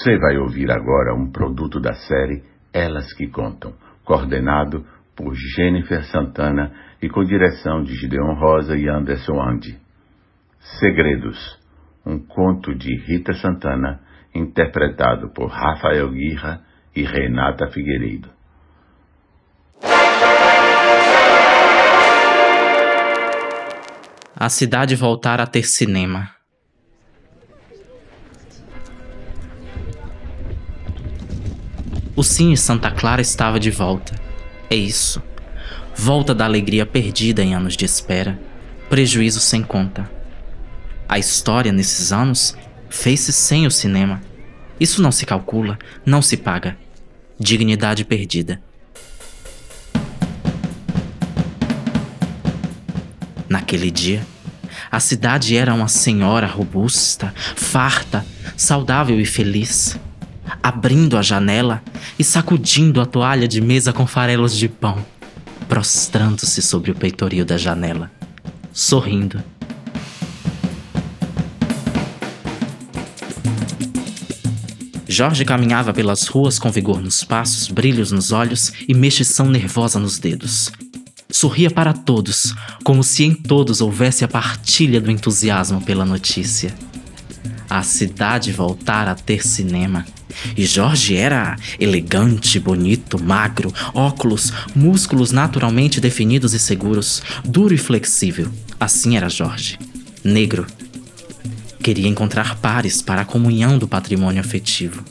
Você vai ouvir agora um produto da série Elas que Contam, coordenado por Jennifer Santana e com direção de Gideon Rosa e Anderson Andy. Segredos, um conto de Rita Santana, interpretado por Rafael Guirra e Renata Figueiredo. A cidade voltar a ter cinema. O Cine Santa Clara estava de volta. É isso. Volta da alegria perdida em anos de espera. Prejuízo sem conta. A história nesses anos fez-se sem o cinema. Isso não se calcula, não se paga. Dignidade perdida. Naquele dia, a cidade era uma senhora robusta, farta, saudável e feliz abrindo a janela e sacudindo a toalha de mesa com farelos de pão, prostrando-se sobre o peitoril da janela, sorrindo. Jorge caminhava pelas ruas com vigor nos passos, brilhos nos olhos e mexição nervosa nos dedos. Sorria para todos, como se em todos houvesse a partilha do entusiasmo pela notícia. A cidade voltara a ter cinema e Jorge era elegante, bonito, magro, óculos, músculos naturalmente definidos e seguros, duro e flexível. Assim era Jorge. Negro. Queria encontrar pares para a comunhão do patrimônio afetivo.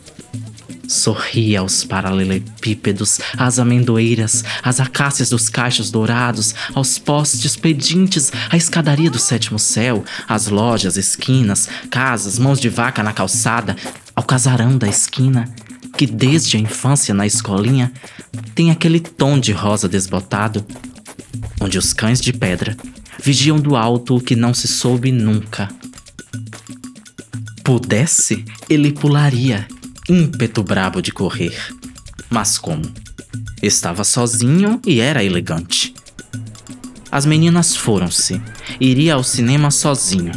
Sorria aos paralelepípedos, às amendoeiras, às acácias dos caixos dourados, aos postes pedintes, à escadaria do sétimo céu, às lojas, esquinas, casas, mãos de vaca na calçada, ao casarão da esquina, que desde a infância na escolinha tem aquele tom de rosa desbotado, onde os cães de pedra vigiam do alto o que não se soube nunca. Pudesse, ele pularia ímpeto brabo de correr. Mas como? Estava sozinho e era elegante. As meninas foram-se. Iria ao cinema sozinho.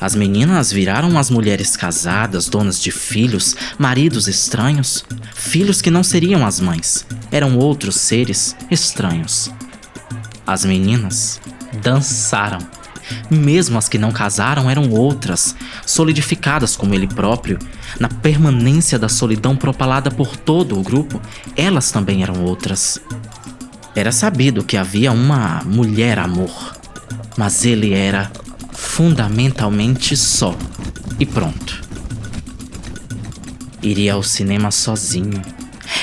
As meninas viraram as mulheres casadas, donas de filhos, maridos estranhos, filhos que não seriam as mães, eram outros seres estranhos. As meninas dançaram. Mesmo as que não casaram eram outras, solidificadas como ele próprio, na permanência da solidão propalada por todo o grupo, elas também eram outras. Era sabido que havia uma mulher amor, mas ele era fundamentalmente só e pronto. Iria ao cinema sozinho.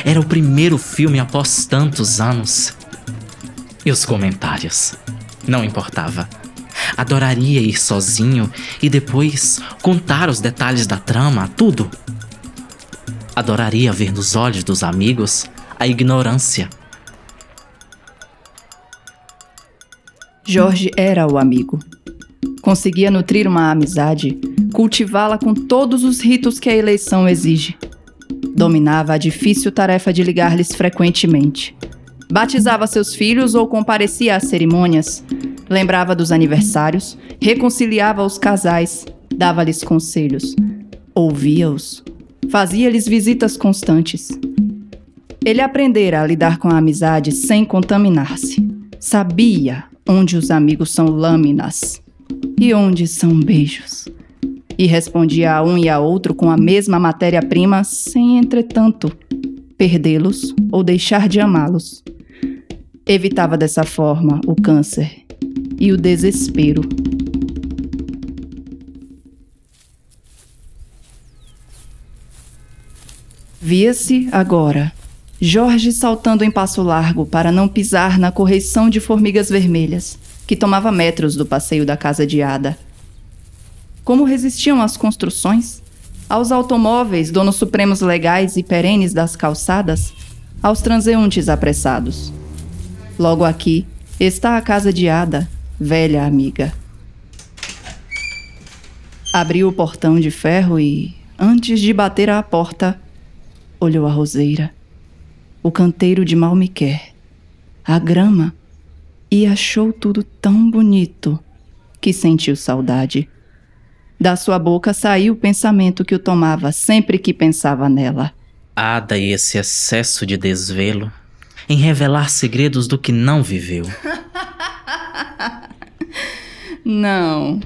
Era o primeiro filme após tantos anos. E os comentários? Não importava. Adoraria ir sozinho e depois contar os detalhes da trama, tudo. Adoraria ver nos olhos dos amigos a ignorância. Jorge era o amigo. Conseguia nutrir uma amizade, cultivá-la com todos os ritos que a eleição exige. Dominava a difícil tarefa de ligar-lhes frequentemente. Batizava seus filhos ou comparecia às cerimônias, lembrava dos aniversários, reconciliava os casais, dava-lhes conselhos, ouvia-os, fazia-lhes visitas constantes. Ele aprendera a lidar com a amizade sem contaminar-se. Sabia onde os amigos são lâminas e onde são beijos. E respondia a um e a outro com a mesma matéria-prima, sem, entretanto, perdê-los ou deixar de amá-los. Evitava dessa forma o câncer e o desespero. Via-se agora Jorge saltando em passo largo para não pisar na correição de formigas vermelhas, que tomava metros do passeio da casa de Ada. Como resistiam às construções, aos automóveis, donos supremos legais e perenes das calçadas, aos transeuntes apressados. Logo aqui está a casa de Ada, velha amiga. Abriu o portão de ferro e, antes de bater à porta, olhou a roseira, o canteiro de mal me quer, a grama, e achou tudo tão bonito que sentiu saudade. Da sua boca saiu o pensamento que o tomava sempre que pensava nela. Ada e esse excesso de desvelo em revelar segredos do que não viveu. não,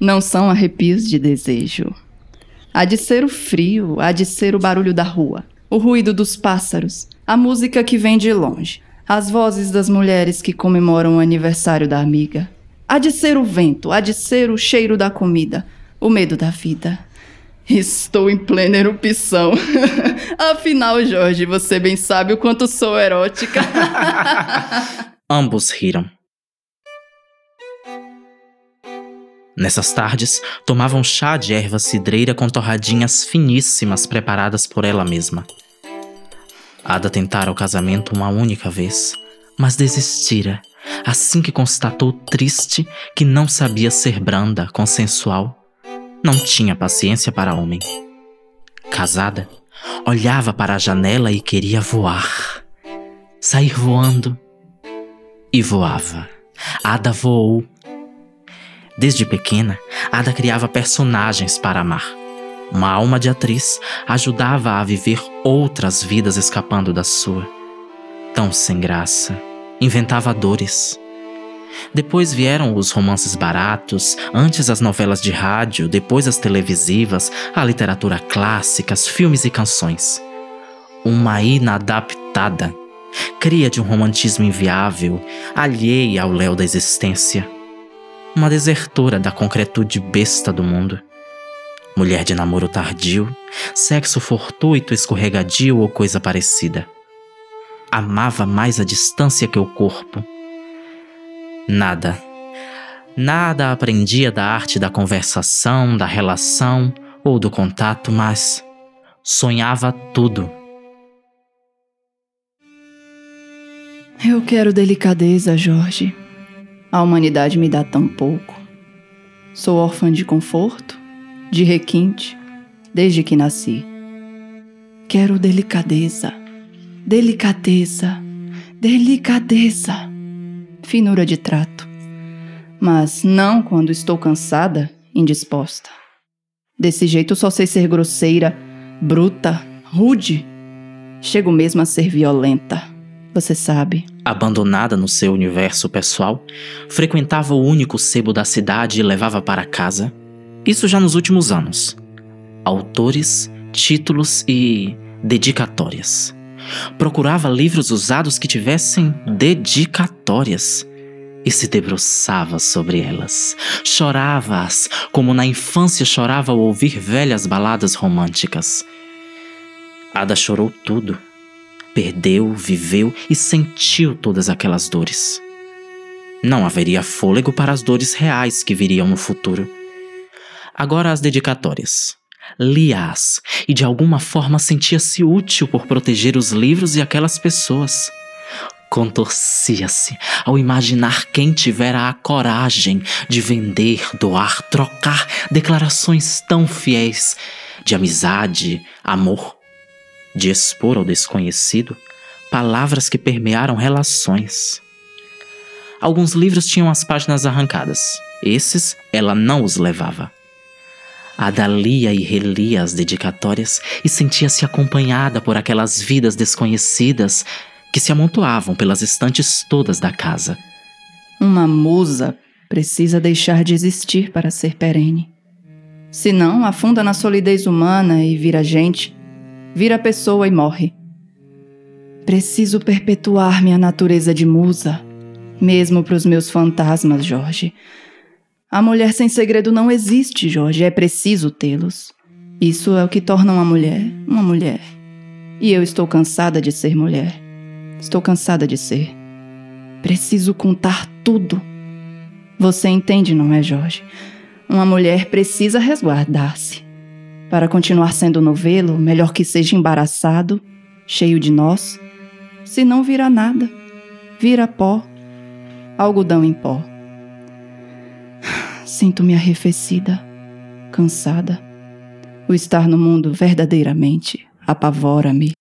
não são arrepios de desejo. Há de ser o frio, há de ser o barulho da rua, o ruído dos pássaros, a música que vem de longe, as vozes das mulheres que comemoram o aniversário da amiga. Há de ser o vento, há de ser o cheiro da comida, o medo da vida. Estou em plena erupção. Afinal, Jorge, você bem sabe o quanto sou erótica. Ambos riram. Nessas tardes, tomavam chá de erva cidreira com torradinhas finíssimas preparadas por ela mesma. Ada tentara o casamento uma única vez, mas desistira assim que constatou triste que não sabia ser branda, consensual. Não tinha paciência para homem. Casada, olhava para a janela e queria voar. Sair voando. E voava. Ada voou. Desde pequena, Ada criava personagens para amar. Uma alma de atriz ajudava a viver outras vidas escapando da sua. Tão sem graça, inventava dores. Depois vieram os romances baratos, antes as novelas de rádio, depois as televisivas, a literatura clássica, os filmes e canções. Uma inadaptada, cria de um romantismo inviável, alheia ao léu da existência. Uma desertora da concretude besta do mundo mulher de namoro tardio, sexo fortuito, escorregadio ou coisa parecida. Amava mais a distância que o corpo. Nada. Nada aprendia da arte da conversação, da relação ou do contato, mas sonhava tudo. Eu quero delicadeza, Jorge. A humanidade me dá tão pouco. Sou órfã de conforto, de requinte, desde que nasci. Quero delicadeza, delicadeza, delicadeza, finura de trato. Mas não quando estou cansada, indisposta. Desse jeito só sei ser grosseira, bruta, rude. Chego mesmo a ser violenta. Você sabe. Abandonada no seu universo pessoal, frequentava o único sebo da cidade e levava para casa isso já nos últimos anos. Autores, títulos e dedicatórias. Procurava livros usados que tivessem dedicatórias e se debruçava sobre elas. Chorava-as como na infância chorava ao ouvir velhas baladas românticas. Ada chorou tudo. Perdeu, viveu e sentiu todas aquelas dores. Não haveria fôlego para as dores reais que viriam no futuro. Agora as dedicatórias. Lia-as e de alguma forma sentia-se útil por proteger os livros e aquelas pessoas. Contorcia-se ao imaginar quem tivera a coragem de vender, doar, trocar declarações tão fiéis de amizade, amor, de expor ao desconhecido palavras que permearam relações. Alguns livros tinham as páginas arrancadas. Esses ela não os levava. Ada lia e relia as dedicatórias e sentia-se acompanhada por aquelas vidas desconhecidas que se amontoavam pelas estantes todas da casa. Uma musa precisa deixar de existir para ser perene. Senão, afunda na solidez humana e vira gente, vira pessoa e morre. Preciso perpetuar minha natureza de musa, mesmo para os meus fantasmas, Jorge. A mulher sem segredo não existe, Jorge, é preciso tê-los. Isso é o que torna uma mulher uma mulher. E eu estou cansada de ser mulher. Estou cansada de ser. Preciso contar tudo. Você entende, não é, Jorge? Uma mulher precisa resguardar-se. Para continuar sendo novelo, melhor que seja embaraçado, cheio de nós. Se não vira nada, vira pó, algodão em pó. Sinto-me arrefecida, cansada. O estar no mundo verdadeiramente apavora-me.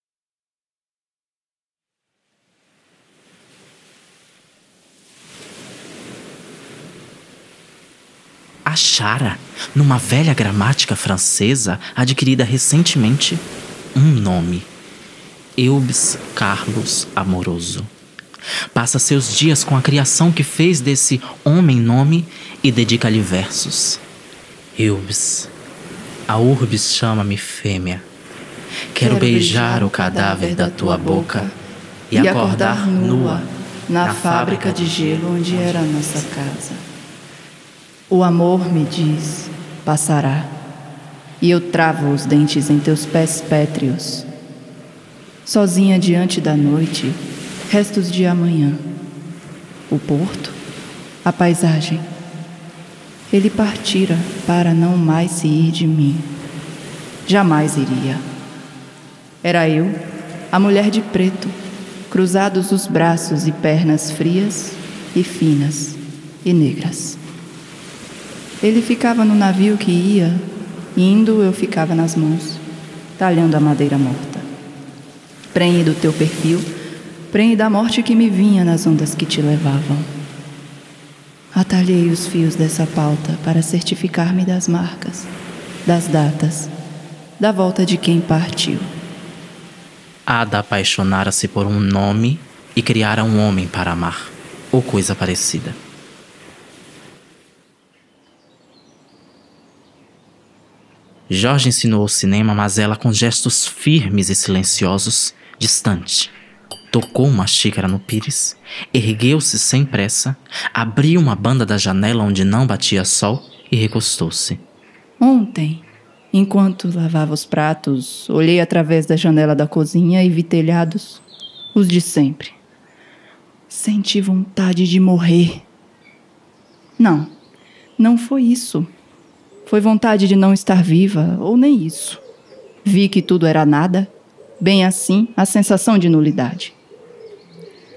Achara, numa velha gramática francesa adquirida recentemente, um nome: Eubs Carlos Amoroso. Passa seus dias com a criação que fez desse homem nome e dedica-lhe versos. Eubs, a urbis chama-me fêmea. Quero, Quero beijar o cadáver da tua boca e, e acordar nua na, na fábrica de gelo onde era a nossa casa. O amor me diz: passará, e eu travo os dentes em teus pés pétreos. Sozinha diante da noite, restos de amanhã. O porto, a paisagem. Ele partira para não mais se ir de mim. Jamais iria. Era eu, a mulher de preto, cruzados os braços e pernas frias e finas e negras. Ele ficava no navio que ia, indo eu ficava nas mãos, talhando a madeira morta. Prenhe do teu perfil, prenhe da morte que me vinha nas ondas que te levavam. Atalhei os fios dessa pauta para certificar-me das marcas, das datas, da volta de quem partiu. Ada apaixonara-se por um nome e criara um homem para amar, ou coisa parecida. Jorge ensinou o cinema, mas ela, com gestos firmes e silenciosos, distante, tocou uma xícara no pires, ergueu-se sem pressa, abriu uma banda da janela onde não batia sol e recostou-se. Ontem, Enquanto lavava os pratos, olhei através da janela da cozinha e vi telhados, os de sempre. Senti vontade de morrer. Não, não foi isso. Foi vontade de não estar viva, ou nem isso. Vi que tudo era nada, bem assim a sensação de nulidade.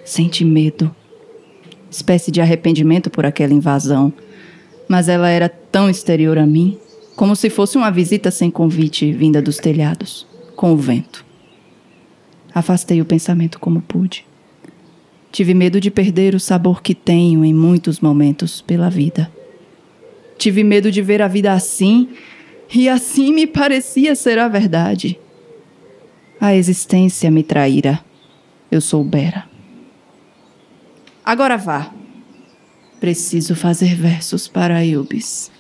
Senti medo, espécie de arrependimento por aquela invasão, mas ela era tão exterior a mim como se fosse uma visita sem convite vinda dos telhados, com o vento. Afastei o pensamento como pude. Tive medo de perder o sabor que tenho em muitos momentos pela vida. Tive medo de ver a vida assim, e assim me parecia ser a verdade. A existência me traíra, eu soubera. Agora vá. Preciso fazer versos para Eubis.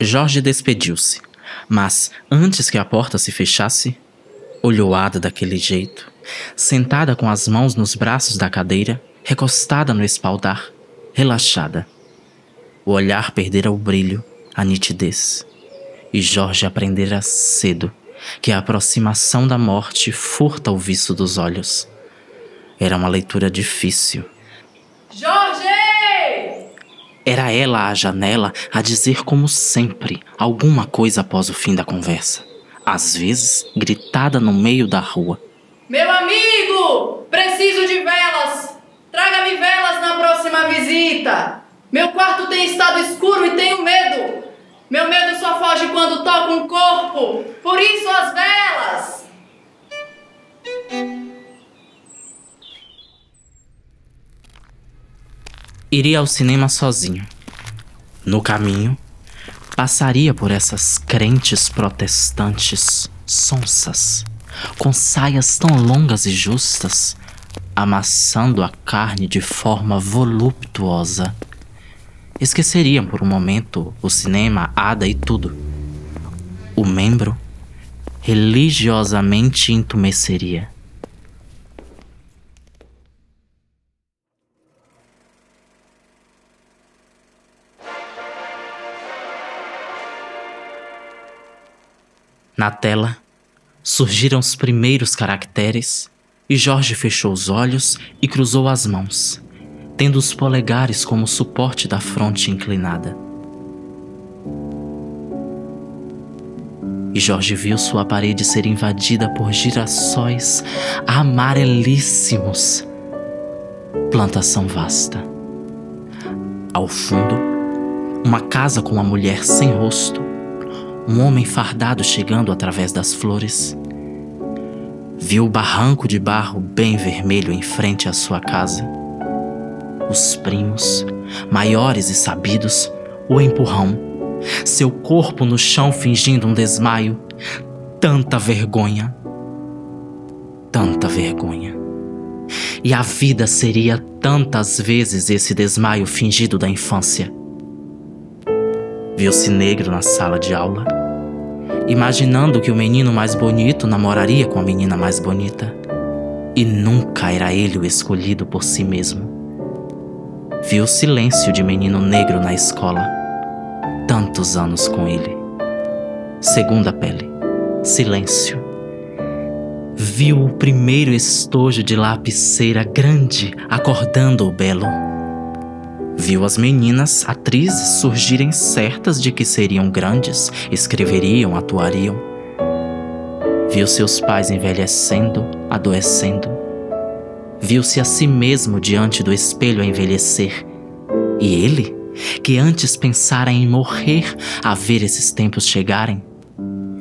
Jorge despediu-se, mas antes que a porta se fechasse, olhou Ada daquele jeito, sentada com as mãos nos braços da cadeira, recostada no espaldar, relaxada. O olhar perdera o brilho, a nitidez. E Jorge aprendera cedo que a aproximação da morte furta o viço dos olhos. Era uma leitura difícil. Jorge! Era ela à janela a dizer, como sempre, alguma coisa após o fim da conversa. Às vezes, gritada no meio da rua. Meu amigo! Preciso de velas! Traga-me velas na próxima visita! Meu quarto tem estado escuro e tenho medo! Meu medo só foge quando toco um corpo! Por isso as velas! Iria ao cinema sozinho. No caminho, passaria por essas crentes protestantes sonsas, com saias tão longas e justas, amassando a carne de forma voluptuosa. Esqueceriam por um momento o cinema, Ada e tudo. O membro religiosamente entumeceria. Na tela, surgiram os primeiros caracteres e Jorge fechou os olhos e cruzou as mãos, tendo os polegares como suporte da fronte inclinada. E Jorge viu sua parede ser invadida por girassóis amarelíssimos. Plantação vasta. Ao fundo, uma casa com uma mulher sem rosto um homem fardado chegando através das flores. Viu o barranco de barro bem vermelho em frente à sua casa. Os primos, maiores e sabidos, o empurrão, seu corpo no chão fingindo um desmaio. Tanta vergonha. Tanta vergonha. E a vida seria tantas vezes esse desmaio fingido da infância. Viu-se negro na sala de aula, imaginando que o menino mais bonito namoraria com a menina mais bonita. E nunca era ele o escolhido por si mesmo. Viu o silêncio de menino negro na escola. Tantos anos com ele. Segunda pele. Silêncio. Viu o primeiro estojo de lapiseira grande acordando o belo. Viu as meninas, atrizes, surgirem certas de que seriam grandes, escreveriam, atuariam. Viu seus pais envelhecendo, adoecendo. Viu-se a si mesmo diante do espelho a envelhecer. E ele, que antes pensara em morrer a ver esses tempos chegarem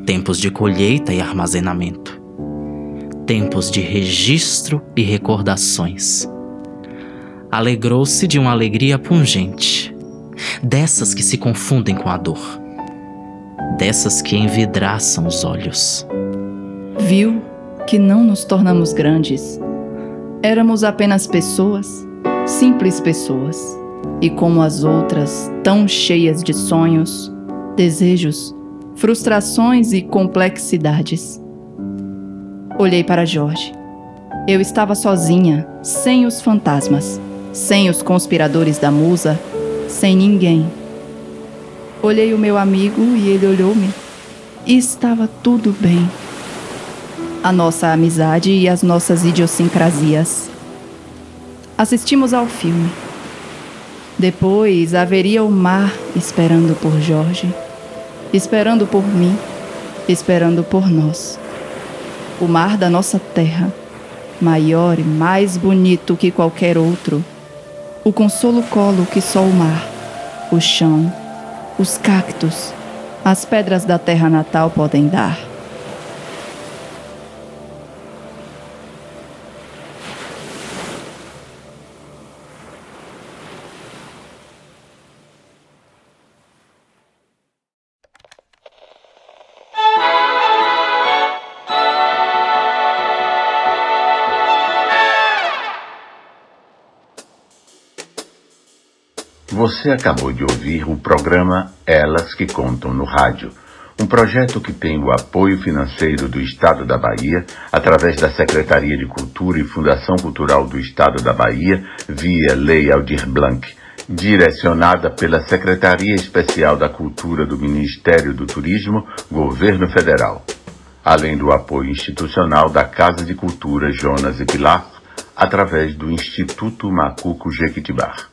tempos de colheita e armazenamento, tempos de registro e recordações alegrou-se de uma alegria pungente, dessas que se confundem com a dor, dessas que envidraçam os olhos. Viu que não nos tornamos grandes. Éramos apenas pessoas, simples pessoas, e como as outras, tão cheias de sonhos, desejos, frustrações e complexidades. Olhei para Jorge. Eu estava sozinha, sem os fantasmas sem os conspiradores da musa, sem ninguém. Olhei o meu amigo e ele olhou-me. E estava tudo bem. A nossa amizade e as nossas idiosincrasias. Assistimos ao filme. Depois haveria o mar esperando por Jorge, esperando por mim, esperando por nós. O mar da nossa terra, maior e mais bonito que qualquer outro o consolo colo que só o mar, o chão, os cactos, as pedras da terra natal podem dar. Você acabou de ouvir o programa Elas que Contam no Rádio, um projeto que tem o apoio financeiro do Estado da Bahia, através da Secretaria de Cultura e Fundação Cultural do Estado da Bahia, via Lei Aldir Blanc, direcionada pela Secretaria Especial da Cultura do Ministério do Turismo, Governo Federal, além do apoio institucional da Casa de Cultura Jonas e Pilar, através do Instituto Macuco Jequitibar.